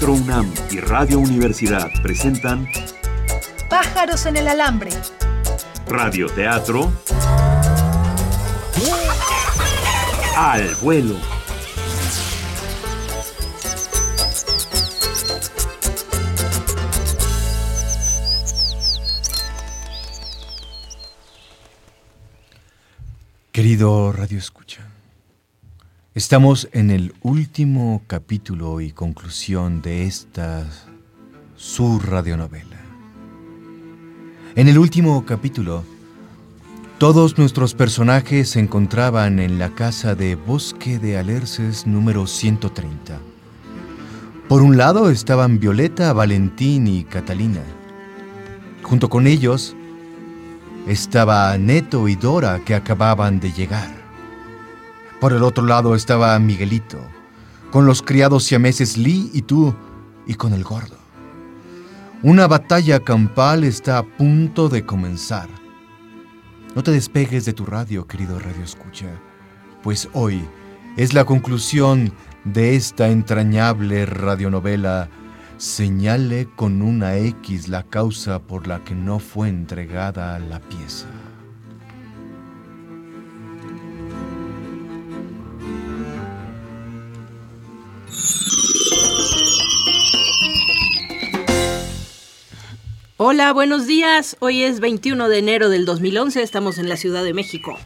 Teatro UNAM y Radio Universidad presentan Pájaros en el alambre. Radio Teatro al vuelo. Querido Radio Escucha, estamos en el último capítulo y conclusión de esta su radionovela. En el último capítulo, todos nuestros personajes se encontraban en la casa de Bosque de Alerces número 130. Por un lado estaban Violeta, Valentín y Catalina. Junto con ellos estaba Neto y Dora que acababan de llegar. Por el otro lado estaba Miguelito, con los criados siameses Lee y tú, y con el gordo. Una batalla campal está a punto de comenzar. No te despegues de tu radio, querido Radio Escucha, pues hoy es la conclusión de esta entrañable radionovela señale con una X la causa por la que no fue entregada la pieza. Hola, buenos días. Hoy es 21 de enero del 2011. Estamos en la Ciudad de México.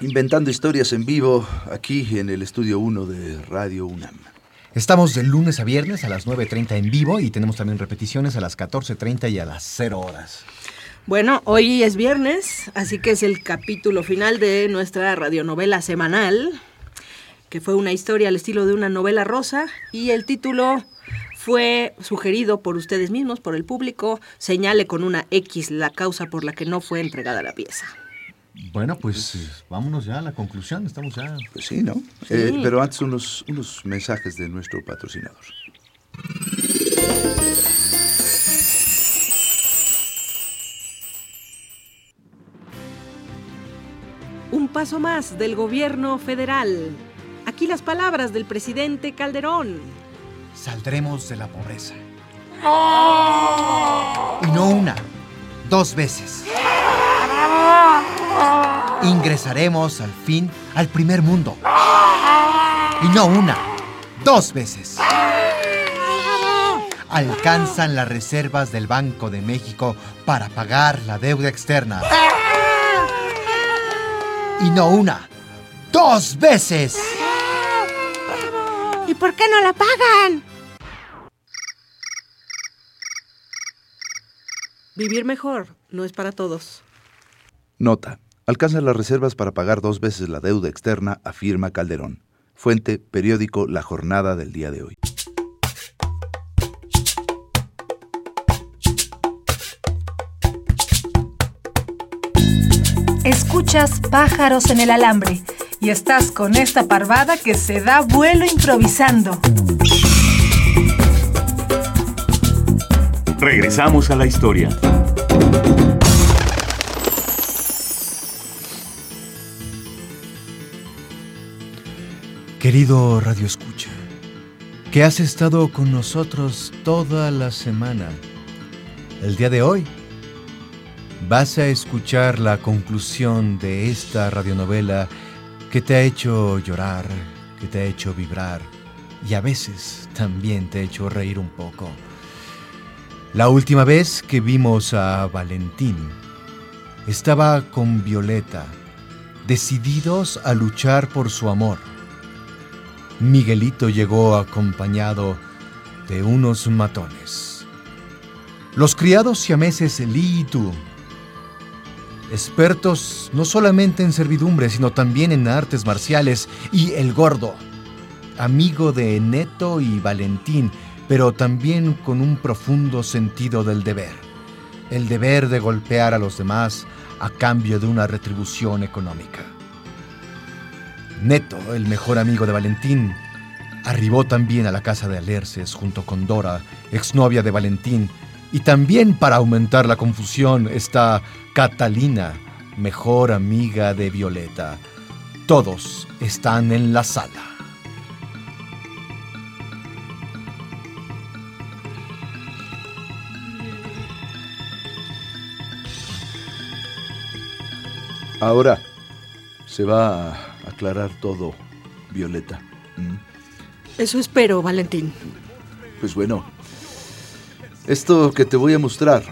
Inventando historias en vivo aquí en el estudio 1 de Radio UNAM. Estamos de lunes a viernes a las 9.30 en vivo y tenemos también repeticiones a las 14.30 y a las 0 horas. Bueno, hoy es viernes, así que es el capítulo final de nuestra radionovela semanal, que fue una historia al estilo de una novela rosa y el título fue sugerido por ustedes mismos, por el público, señale con una X la causa por la que no fue entregada la pieza. Bueno, pues eh, vámonos ya a la conclusión, estamos ya... Pues sí, ¿no? Eh, pero antes unos, unos mensajes de nuestro patrocinador. Un paso más del gobierno federal. Aquí las palabras del presidente Calderón. Saldremos de la pobreza. Y no una, dos veces. Ingresaremos al fin al primer mundo. Y no una, dos veces. Alcanzan las reservas del Banco de México para pagar la deuda externa. Y no una, dos veces. ¿Y por qué no la pagan? Vivir mejor no es para todos. Nota. Alcanzan las reservas para pagar dos veces la deuda externa, afirma Calderón. Fuente, periódico La Jornada del día de hoy. Escuchas pájaros en el alambre y estás con esta parvada que se da vuelo improvisando. Regresamos a la historia. Querido Radio Escucha, que has estado con nosotros toda la semana. El día de hoy vas a escuchar la conclusión de esta radionovela que te ha hecho llorar, que te ha hecho vibrar y a veces también te ha hecho reír un poco. La última vez que vimos a Valentín estaba con Violeta, decididos a luchar por su amor. Miguelito llegó acompañado de unos matones. Los criados siameses Lee y tú, expertos no solamente en servidumbre, sino también en artes marciales, y el gordo, amigo de Neto y Valentín, pero también con un profundo sentido del deber, el deber de golpear a los demás a cambio de una retribución económica. Neto, el mejor amigo de Valentín, arribó también a la casa de Alerces junto con Dora, exnovia de Valentín, y también para aumentar la confusión está Catalina, mejor amiga de Violeta. Todos están en la sala. Ahora se va a aclarar todo, Violeta. ¿Mm? Eso espero, Valentín. Pues bueno, esto que te voy a mostrar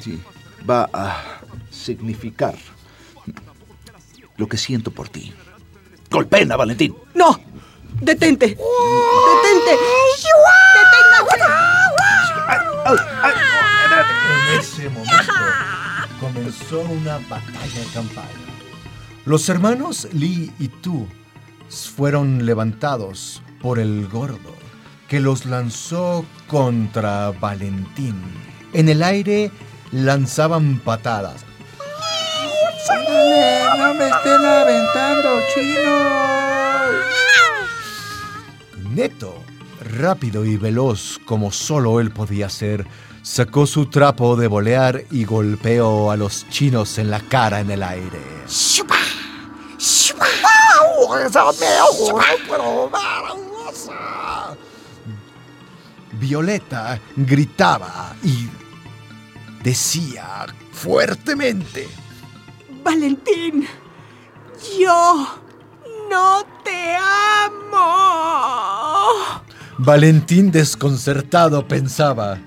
sí, va a significar lo que siento por ti. Golpena, Valentín. ¡No! ¡Detente! ¡Detente! En ese momento comenzó una batalla campal. Los hermanos Lee y Tu fueron levantados por el gordo, que los lanzó contra Valentín. En el aire lanzaban patadas. no me estén aventando, chino. Neto, rápido y veloz como solo él podía ser, sacó su trapo de bolear y golpeó a los chinos en la cara en el aire. Violeta gritaba y decía fuertemente, Valentín, yo no te amo. Valentín desconcertado pensaba,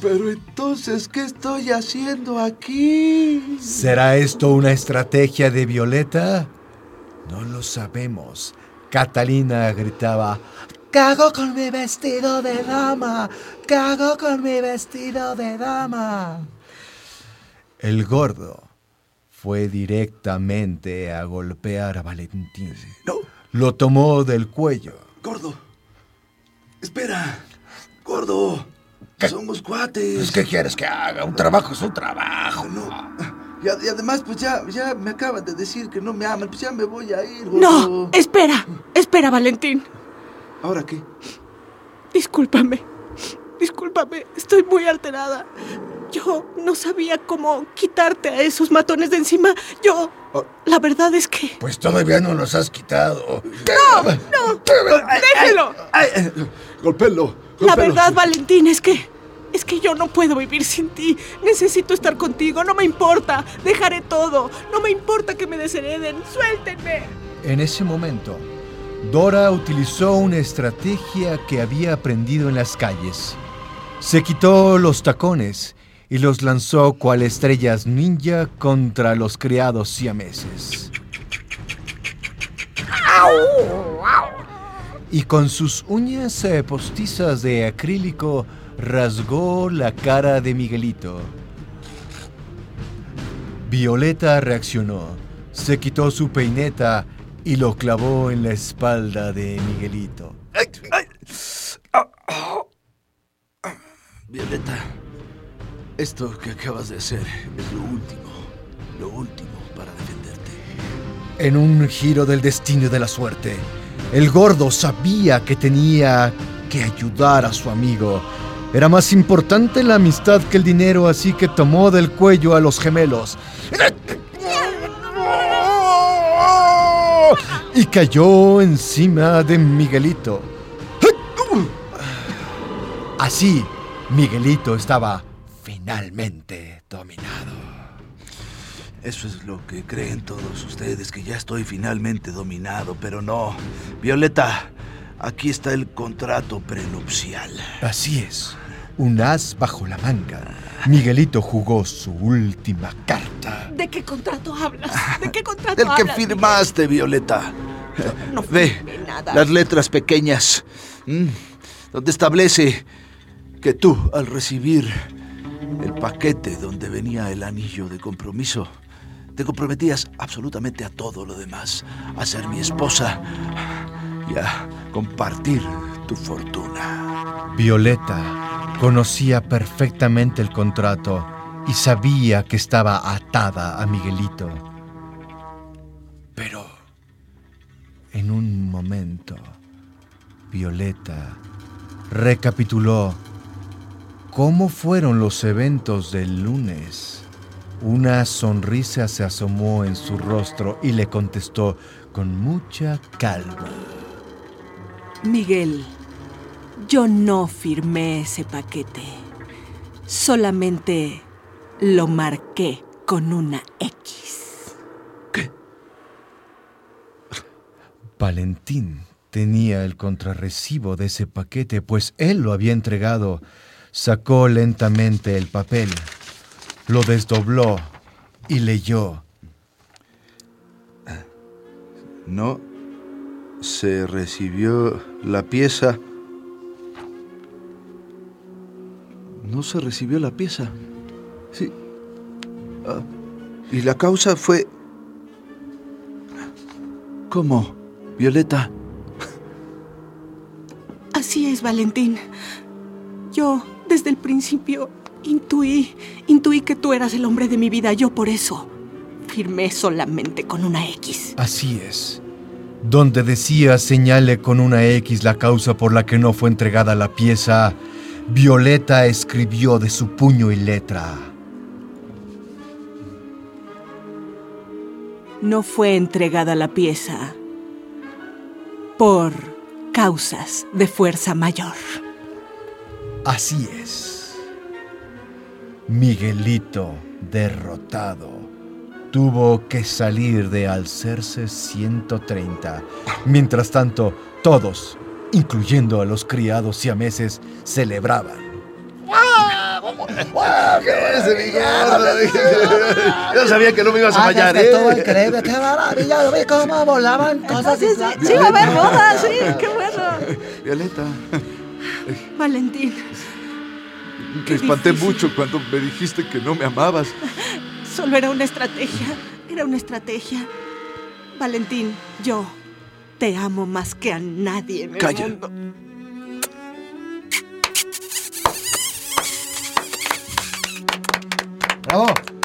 Pero entonces, ¿qué estoy haciendo aquí? ¿será esto una estrategia de Violeta? No lo sabemos. Catalina gritaba, ¡Cago con mi vestido de dama! ¡Cago con mi vestido de dama! El gordo fue directamente a golpear a Valentín. No, Lo tomó del cuello. Espera. Gordo. Somos cuates. Pues, ¿Qué quieres que haga? Un trabajo es un trabajo. No. Y, ad- y además, pues ya, ya me acaban de decir que no me aman. Pues ya me voy a ir, gordo. No, espera, espera, Valentín. ¿Ahora qué? Discúlpame. Discúlpame, estoy muy alterada. Yo no sabía cómo quitarte a esos matones de encima. Yo... La verdad es que... Pues todavía no los has quitado. ¡Déjelo! Ay, golpéalo, La verdad, Valentín, es que... Es que yo no puedo vivir sin ti. Necesito estar contigo. No me importa. Dejaré todo. No me importa que me deshereden. Suéltenme. En ese momento, Dora utilizó una estrategia que había aprendido en las calles. Se quitó los tacones y los lanzó cual estrellas ninja contra los criados siameses. Y con sus uñas postizas de acrílico rasgó la cara de Miguelito. Violeta reaccionó, se quitó su peineta y lo clavó en la espalda de Miguelito. Ah, ah. Violeta, esto que acabas de hacer es lo último, lo último para defenderte. En un giro del destino y de la suerte, el gordo sabía que tenía que ayudar a su amigo. Era más importante la amistad que el dinero, así que tomó del cuello a los gemelos. Y cayó encima de Miguelito. Así, Miguelito estaba finalmente dominado. Eso es lo que creen todos ustedes, que ya estoy finalmente dominado, pero no. Violeta, aquí está el contrato prenupcial. Así es, un as bajo la manga. Miguelito jugó su última carta. ¿De qué contrato hablas? ¿De qué contrato Del que hablas? firmaste, Violeta. No Ve, firmé nada. las letras pequeñas, donde establece que tú, al recibir el paquete donde venía el anillo de compromiso, te comprometías absolutamente a todo lo demás, a ser mi esposa y a compartir tu fortuna. Violeta conocía perfectamente el contrato y sabía que estaba atada a Miguelito. Pero, en un momento, Violeta recapituló cómo fueron los eventos del lunes. Una sonrisa se asomó en su rostro y le contestó con mucha calma. Miguel, yo no firmé ese paquete. Solamente lo marqué con una X. ¿Qué? Valentín tenía el contrarrecibo de ese paquete, pues él lo había entregado. Sacó lentamente el papel, lo desdobló y leyó. No se recibió la pieza. No se recibió la pieza. Sí. Ah, y la causa fue... ¿Cómo, Violeta? Así es, Valentín. Yo, desde el principio, intuí, intuí que tú eras el hombre de mi vida. Yo por eso firmé solamente con una X. Así es. Donde decía señale con una X la causa por la que no fue entregada la pieza, Violeta escribió de su puño y letra. No fue entregada la pieza por causas de fuerza mayor. Así es. Miguelito, derrotado, tuvo que salir de Alcerce 130. Mientras tanto, todos, incluyendo a los criados siameses, celebraban. Yo sabía que no me ibas a fallar, ¿eh? Estuvo increíble, qué maravilla. Yo vi cómo volaban cosas. Sí, sí, sí va a haber boda, sí, qué bueno. Violeta, Valentín, me espanté mucho cuando me dijiste que no me amabas. solo era una estrategia. Era una estrategia. Valentín, yo te amo más que a nadie en el Calla. mundo. Bravo.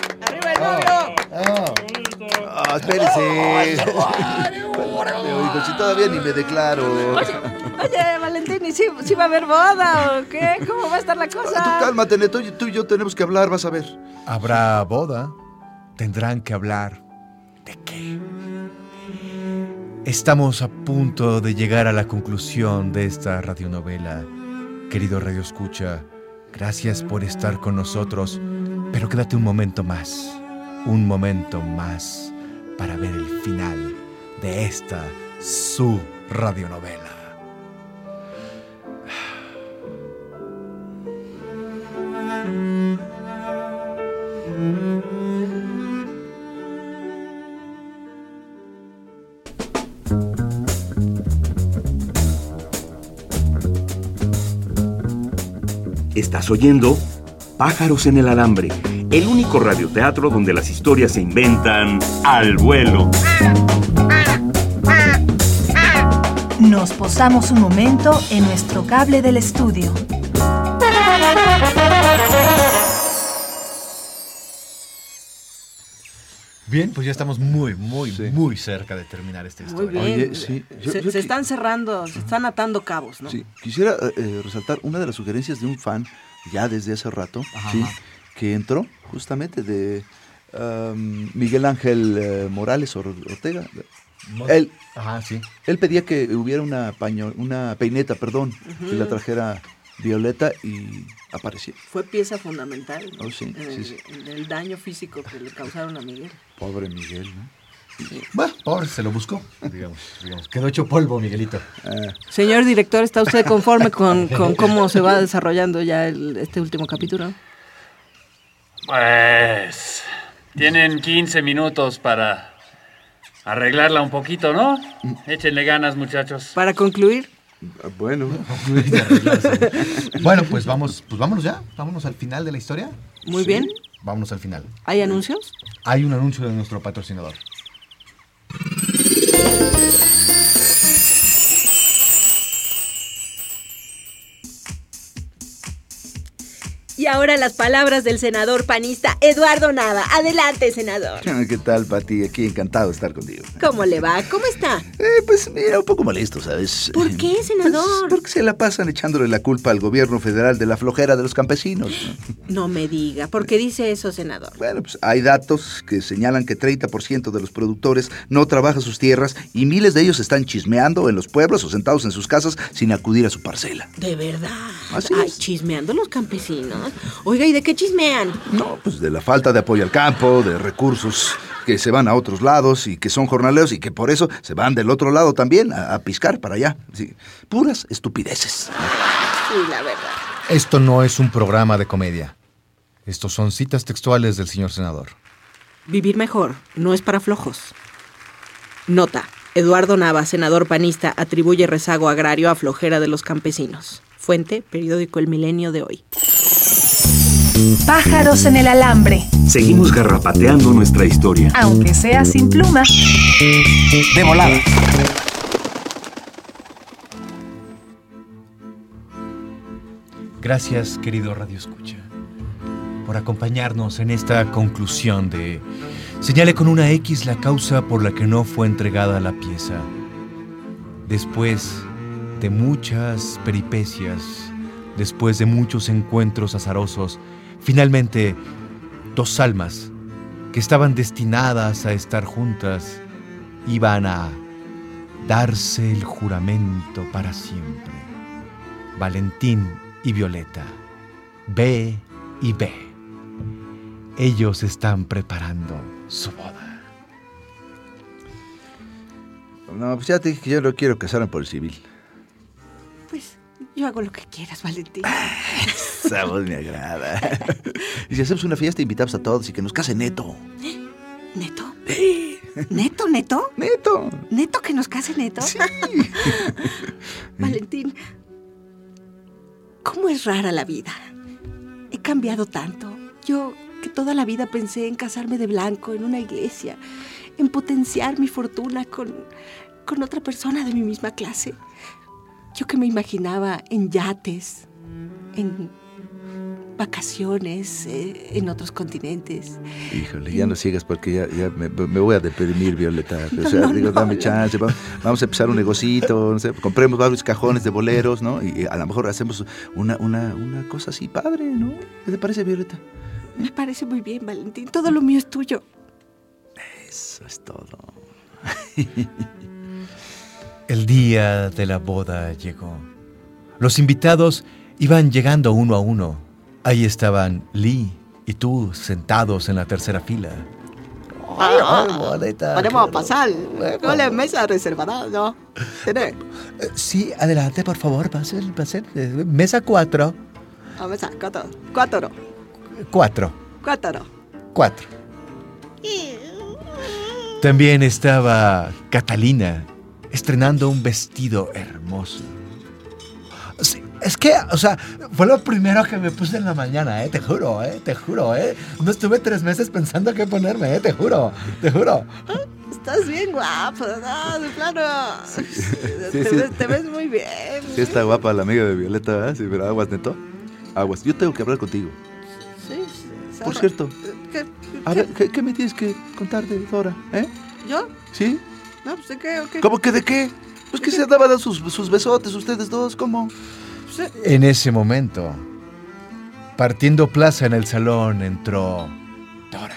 Ah, espérese. Oigo, si todavía ni me declaro. Oye, Valentín, ¿y si, si va a haber boda o qué? ¿Cómo va a estar la Ah, Tú cosa? cálmate, Neto. Tú y yo tenemos que hablar, vas a ver. Habrá boda. Tendrán que hablar. ¿De qué? Estamos a punto de llegar a la conclusión de esta radionovela. Querido Radio Escucha, gracias por estar con nosotros, pero quédate un momento más, un momento más para ver el final de esta su radionovela. Estás oyendo Pájaros en el Alambre, el único radioteatro donde las historias se inventan al vuelo. Nos posamos un momento en nuestro cable del estudio. Bien, pues ya estamos muy, muy, Sí. muy cerca de terminar esta Muy historia. bien. Oye, sí, yo- se, yo se qui- están cerrando, se están atando cabos, ¿no? Sí, quisiera eh, eh, resaltar una de las sugerencias de un fan ya desde hace rato, Ajá, sí, ajá. Que entró justamente de Miguel Ángel eh, Morales Or- Ortega. Él, Ajá, sí. él pedía que hubiera una paño, una peineta, perdón, que la trajera Violeta y apareció. Fue pieza fundamental ¿no? Oh, sí, en, sí, el, sí. en el daño físico que le causaron a Miguel. Pobre Miguel, ¿no? Bueno, pobre, se lo buscó. Digamos, digamos. Quedó hecho polvo, Miguelito. Ah, Señor director, ¿está usted conforme con, con cómo se va desarrollando ya el- este último capítulo? Pues tienen 15 minutos para arreglarla un poquito, ¿no? Échenle ganas, muchachos. Para concluir, bueno, Bueno, pues vamos, pues vámonos ya. Vámonos al final de la historia. muy bien. Vámonos al final. ¿Hay anuncios? Hay un anuncio de nuestro patrocinador. Ahora las palabras del senador panista Eduardo Nava. Adelante, senador. ¿qué tal, Pati? Aquí encantado de estar contigo. ¿Cómo le va? ¿Cómo está? Eh, pues mira, un poco molesto, ¿sabes? ¿Por qué, senador? Pues, porque se la pasan echándole la culpa al gobierno federal de la flojera de los campesinos. ¿no? No me diga. ¿Por qué dice eso, senador? Bueno, pues hay datos que señalan que 30% de los productores no trabajan sus tierras y miles de ellos están chismeando en los pueblos o sentados en sus casas sin acudir a su parcela. De verdad. Así Ay, es. chismeando los campesinos. Oiga, ¿y de qué chismean? No, pues de la falta de apoyo al campo, de recursos que se van a otros lados y que son jornaleros y que por eso se van del otro lado también a, a piscar para allá. Sí, puras estupideces. Sí, la verdad. Esto no es un programa de comedia. Estos son citas textuales del señor senador. Vivir mejor no es para flojos. Nota. Eduardo Nava, senador panista, atribuye rezago agrario a flojera de los campesinos. Fuente, periódico El Milenio de hoy. Pájaros en el alambre, Seguimos garrapateando nuestra historia. aunque sea sin pluma. De volada. Gracias, querido Radio Escucha, por acompañarnos en esta conclusión de Señale con una X la causa por la que no fue entregada la pieza. Después de muchas peripecias, después de muchos encuentros azarosos, finalmente dos almas que estaban destinadas a estar juntas iban a darse el juramento para siempre. Valentín y Violeta, B y B. Ellos están preparando su boda. No, pues ya te dije que yo no quiero casarme por el civil. Yo hago lo que quieras, Valentín. Esa voz me agrada. Y si hacemos una fiesta, invitamos a todos y que nos case Neto. ¿Neto? ¿Neto, neto? ¡Neto! ¿Neto que nos case neto? Sí. Valentín, ¿cómo es rara la vida? He cambiado tanto. Yo que toda la vida pensé en casarme de blanco en una iglesia, en potenciar mi fortuna con, con otra persona de mi misma clase. Yo que me imaginaba en yates, en vacaciones, eh, en otros continentes. Híjole, ya no sigas porque ya, ya me, me voy a deprimir, Violeta. O sea, No, no, digo, no, dame chance, vamos, vamos a empezar un negocito, no sé, compremos varios cajones de boleros, ¿no? Y a lo mejor hacemos una, una, una cosa así padre, ¿no? ¿Qué te parece, Violeta? Me parece muy bien, Valentín. Todo lo mío es tuyo. Eso es todo. El día de la boda llegó. Los invitados iban llegando uno a uno. Ahí estaban Lee y tú sentados en la tercera fila. Podemos pasar con la mesa reservada, ¿no? ¿Tenés? Sí, adelante, por favor, ser eh, mesa 4. A mesa, cuatro. Cuatro. 4. Cuatro. 4. También estaba Catalina, estrenando un vestido hermoso. Sí, es que, o sea, fue lo primero que me puse en la mañana, ¿eh? Te juro, ¿eh? Te juro, ¿eh? No estuve tres meses pensando qué ponerme, ¿eh? Te juro, te juro. Estás bien guapo, ¿no? De plano. sí, te, sí. ves, te ves muy bien. Sí está guapa la amiga de Violeta, ¿verdad? Sí, pero aguas, Neto. Aguas. Yo tengo que hablar contigo. Sí, sí, Por cierto, ¿Qué, a ver, ¿qué, qué me tienes que contar de Dora, eh? ¿Yo? ¿Sí? No, pues de qué, o qué. ¿Cómo que de qué? Pues que se daban sus, sus besotes ustedes dos, ¿cómo? Pues, eh, En ese momento, partiendo plaza en el salón, entró Dora.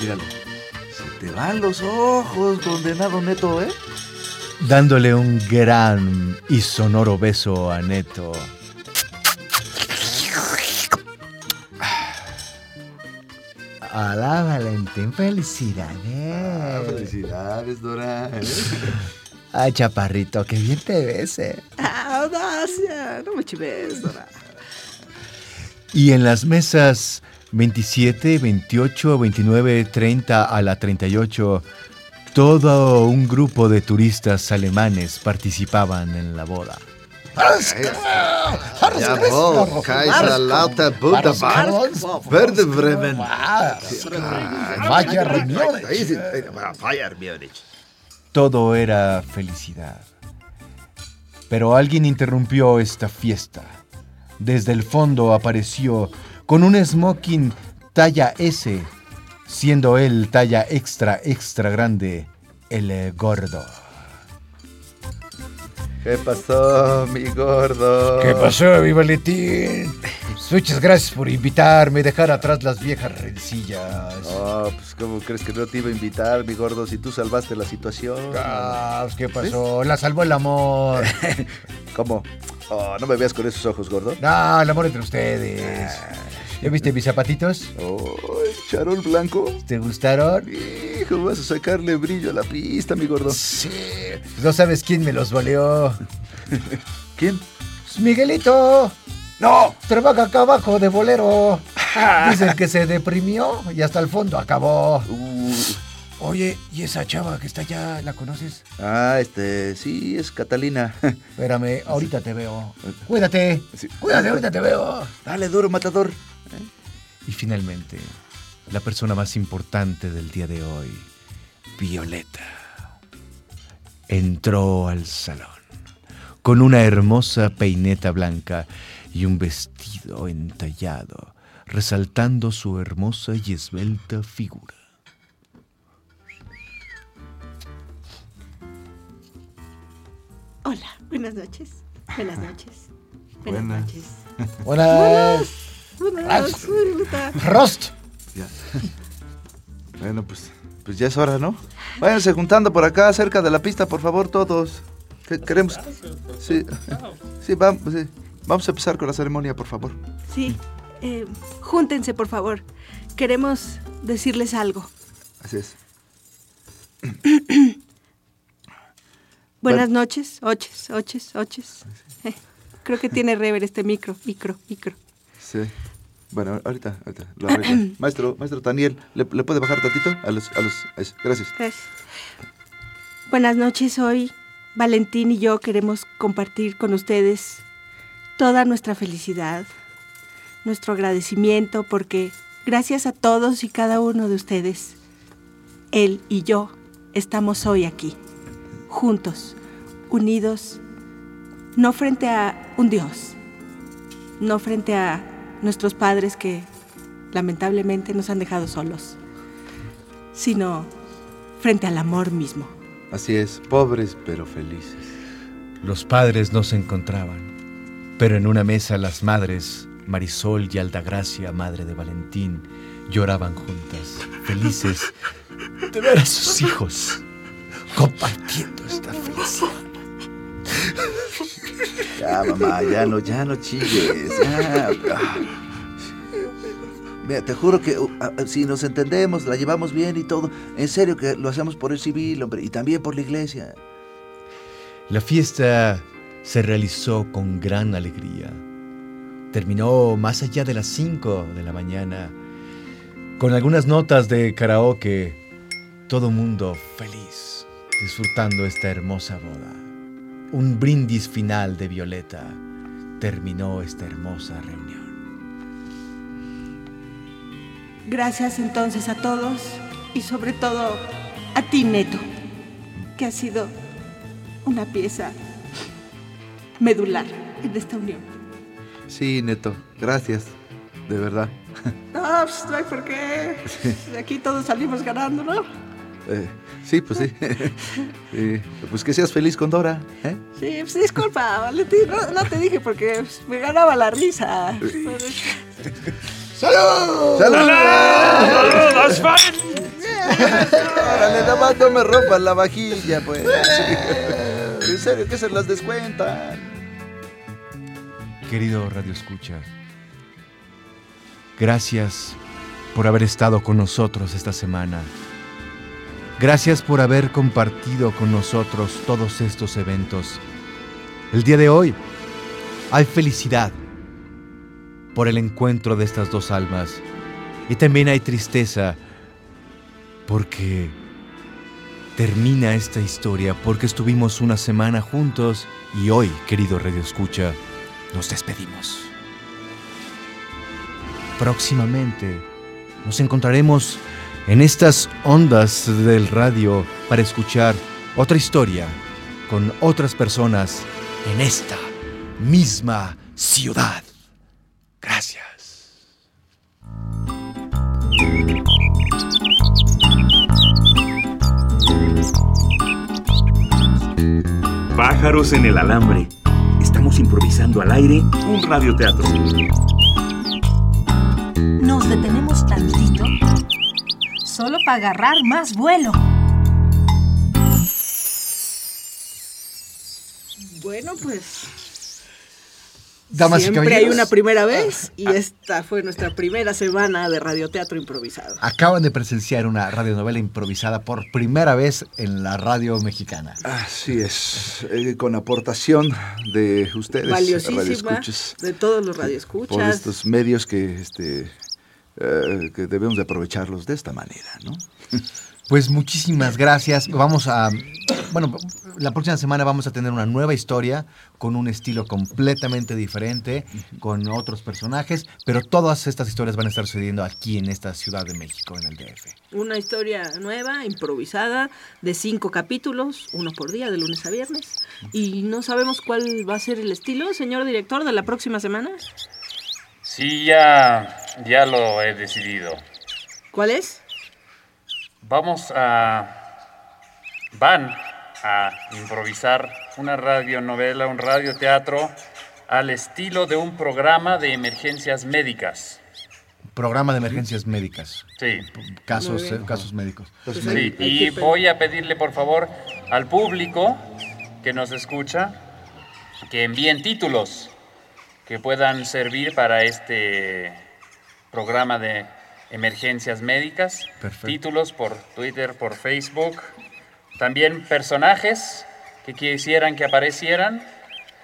Míralo. Se te van los ojos, condenado Neto, ¿eh? dándole un gran y sonoro beso a Neto. Hola Valentín, felicidades. felicidades, Dora. ¿eh? Ay, chaparrito, qué bien te ves, eh. Ah. No me chives, Dora. Y en las mesas 27, 28, 29, 30 a la 38, todo un grupo de turistas alemanes participaban en la boda. Jawohl, Kaiser Lauter Budapest, Werder Bremen. Vaya reunión. Todo era felicidad. Pero alguien interrumpió esta fiesta. Desde el fondo apareció con un smoking talla S, siendo él talla extra extra grande, el gordo. ¿Qué pasó, mi gordo? ¿Qué pasó, mi Valentín? Muchas gracias por invitarme dejar atrás las viejas rencillas. Oh, pues ¿cómo crees que no te iba a invitar, mi gordo, si tú salvaste la situación? Ah, pues, ¿Qué pasó? La salvó el amor. ¿Cómo? Oh, no me veas con esos ojos, gordo. No, el amor entre ustedes. ¿Ya viste mis zapatitos? Oh, charol blanco. ¿Te gustaron? Hijo, vas a sacarle brillo a la pista, mi gordo. Sí. No sabes quién me los boleó. ¿Quién? Es Miguelito. ¡No! Trabaja acá abajo de bolero. Dicen que se deprimió y hasta el fondo acabó. Uh, Oye, ¿y esa chava que está allá, la conoces? ah, este, sí, es Catalina. Espérame, ahorita te veo. Cuídate. Sí. Cuídate, ahorita te veo. Dale duro, matador. Y finalmente, la persona más importante del día de hoy, Violeta, entró al salón con una hermosa peineta blanca y un vestido entallado, resaltando su hermosa y esbelta figura. Hola, buenas noches. Buenas noches. Buenas, Buenas. noches. Buenas. Rost. Ya. bueno, pues, pues ya es hora, ¿no? Váyanse juntando por acá, cerca de la pista, por favor, todos. Que- Queremos. Sí, sí, vamos, sí. Vamos a empezar con la ceremonia, por favor. Sí, eh, júntense, por favor. Queremos decirles algo. Así es. Buenas noches, oches, oches, oches. Creo que tiene rever este micro, micro, micro. Sí. Bueno, ahorita, ahorita. Lo maestro, maestro Daniel, ¿le, le puede bajar tantito? A los, a los. eso, Gracias. Gracias. Buenas noches, hoy Valentín y yo queremos compartir con ustedes toda nuestra felicidad, nuestro agradecimiento porque gracias a todos y cada uno de ustedes, él y yo estamos hoy aquí, juntos, unidos, no frente a un Dios, no frente a nuestros padres que lamentablemente nos han dejado solos, sino frente al amor mismo. Así es, pobres pero felices. Los padres no se encontraban, pero en una mesa las madres, Marisol y Aldagracia, madre de Valentín, lloraban juntas, felices de ver a sus hijos compartiendo esta felicidad. Ya, mamá, ya no, ya no chilles. Ah. Mira, te juro que uh, ah, si nos entendemos, la llevamos bien y todo, en serio que lo hacemos por el civil, hombre, y también por la iglesia. La fiesta se realizó con gran alegría. Terminó más allá de las 5 de la mañana, con algunas notas de karaoke, todo mundo feliz, disfrutando esta hermosa boda. Un brindis final de Violeta terminó esta hermosa reunión. Gracias entonces a todos y sobre todo a ti, Neto, que ha sido una pieza medular en esta unión. Sí, Neto, gracias, de verdad. No, pues no hay por qué. De aquí todos salimos ganando, ¿no? Eh, sí, pues sí. Sí, Pues que seas feliz con Dora, ¿eh? Sí, pues disculpa, Valentín, no, no te dije porque me ganaba la risa. ¡Salud! ¡Saludos, fan! Órale, nada más no me rompan la vajilla, pues. En serio, que se las descuentan. Querido Radio Escucha, gracias por haber estado con nosotros esta semana. Gracias por haber compartido con nosotros todos estos eventos. El día de hoy hay felicidad por el encuentro de estas dos almas y también hay tristeza porque termina esta historia porque estuvimos una semana juntos y hoy, querido Radio Escucha, nos despedimos. Próximamente nos encontraremos en estas ondas del radio para escuchar otra historia con otras personas en esta misma ciudad. Gracias. Pájaros en el alambre. Estamos improvisando al aire un radioteatro. Nos detenemos tantito solo para agarrar más vuelo. Bueno, pues Damas y Siempre hay una primera vez y esta fue nuestra primera semana de radioteatro improvisado. Acaban de presenciar una radionovela improvisada por primera vez en la radio mexicana. Así es, eh, con aportación de ustedes, Valiosísima radioescuchas, de todos los por radioescuchas. estos medios que, este, eh, que debemos de aprovecharlos de esta manera, ¿no? Pues muchísimas gracias. Vamos a. Bueno, la próxima semana vamos a tener una nueva historia con un estilo completamente diferente, con otros personajes, pero todas estas historias van a estar sucediendo aquí en esta Ciudad de México, en el DF. Una historia nueva, improvisada, de cinco capítulos, uno por día, de lunes a viernes. Y no sabemos cuál va a ser el estilo, señor director, de la próxima semana. Sí, ya, ya lo he decidido. ¿Cuál es? Vamos a... Van a improvisar una radionovela, un radioteatro al estilo de un programa de emergencias médicas. Programa de emergencias médicas, Sí. casos, eh, casos médicos. Pues Sí, y voy a pedirle por favor al público que nos escucha que envíen títulos que puedan servir para este programa de emergencias médicas. Perfecto. Títulos por Twitter, por Facebook. También personajes que quisieran que aparecieran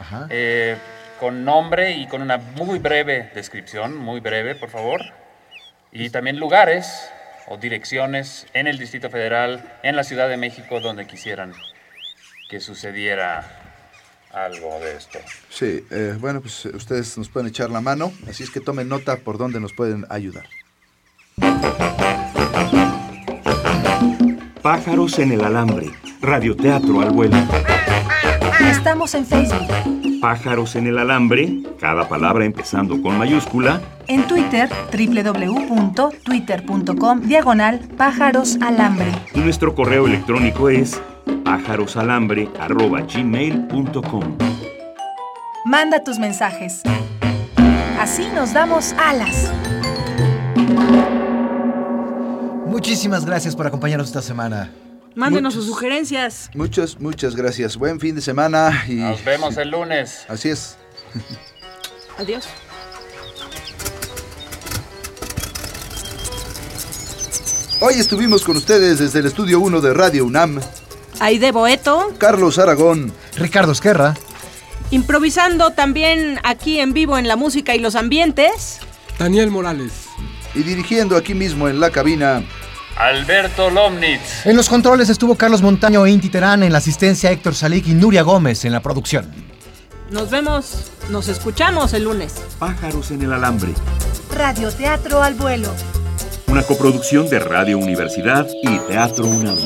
Ajá. eh, con nombre y con una muy breve descripción, muy breve, por favor. Y también lugares o direcciones en el Distrito Federal, en la Ciudad de México, donde quisieran que sucediera algo de esto. Sí, eh, bueno, pues eh, ustedes nos pueden echar la mano, así es que tomen nota por dónde nos pueden ayudar. Pájaros en el alambre. Radioteatro al vuelo. Estamos en Facebook, Pájaros en el alambre, cada palabra empezando con mayúscula, en Twitter, www.twitter.com, diagonal pájaros alambre. y nuestro correo electrónico es pájarosalambre.gmail.com. Manda tus mensajes. Así nos damos alas. Muchísimas gracias por acompañarnos esta semana. Mándenos Muchos- sus sugerencias. Muchas, muchas gracias. Buen fin de semana y... Nos vemos el lunes. Así es. Adiós. Hoy estuvimos con ustedes desde el estudio 1 de Radio UNAM, Aide Boeto, Carlos Aragón, Ricardo Esquerra. improvisando también aquí en vivo en la música y los ambientes. Daniel Morales. y dirigiendo aquí mismo en la cabina, Alberto Lomnitz. En los controles estuvo Carlos Montaño e Inti Terán, en la asistencia Héctor Salik y Nuria Gómez en la producción. Nos vemos, nos escuchamos el lunes. Pájaros en el alambre. Radioteatro al vuelo. Una coproducción de Radio Universidad y Teatro UNAM.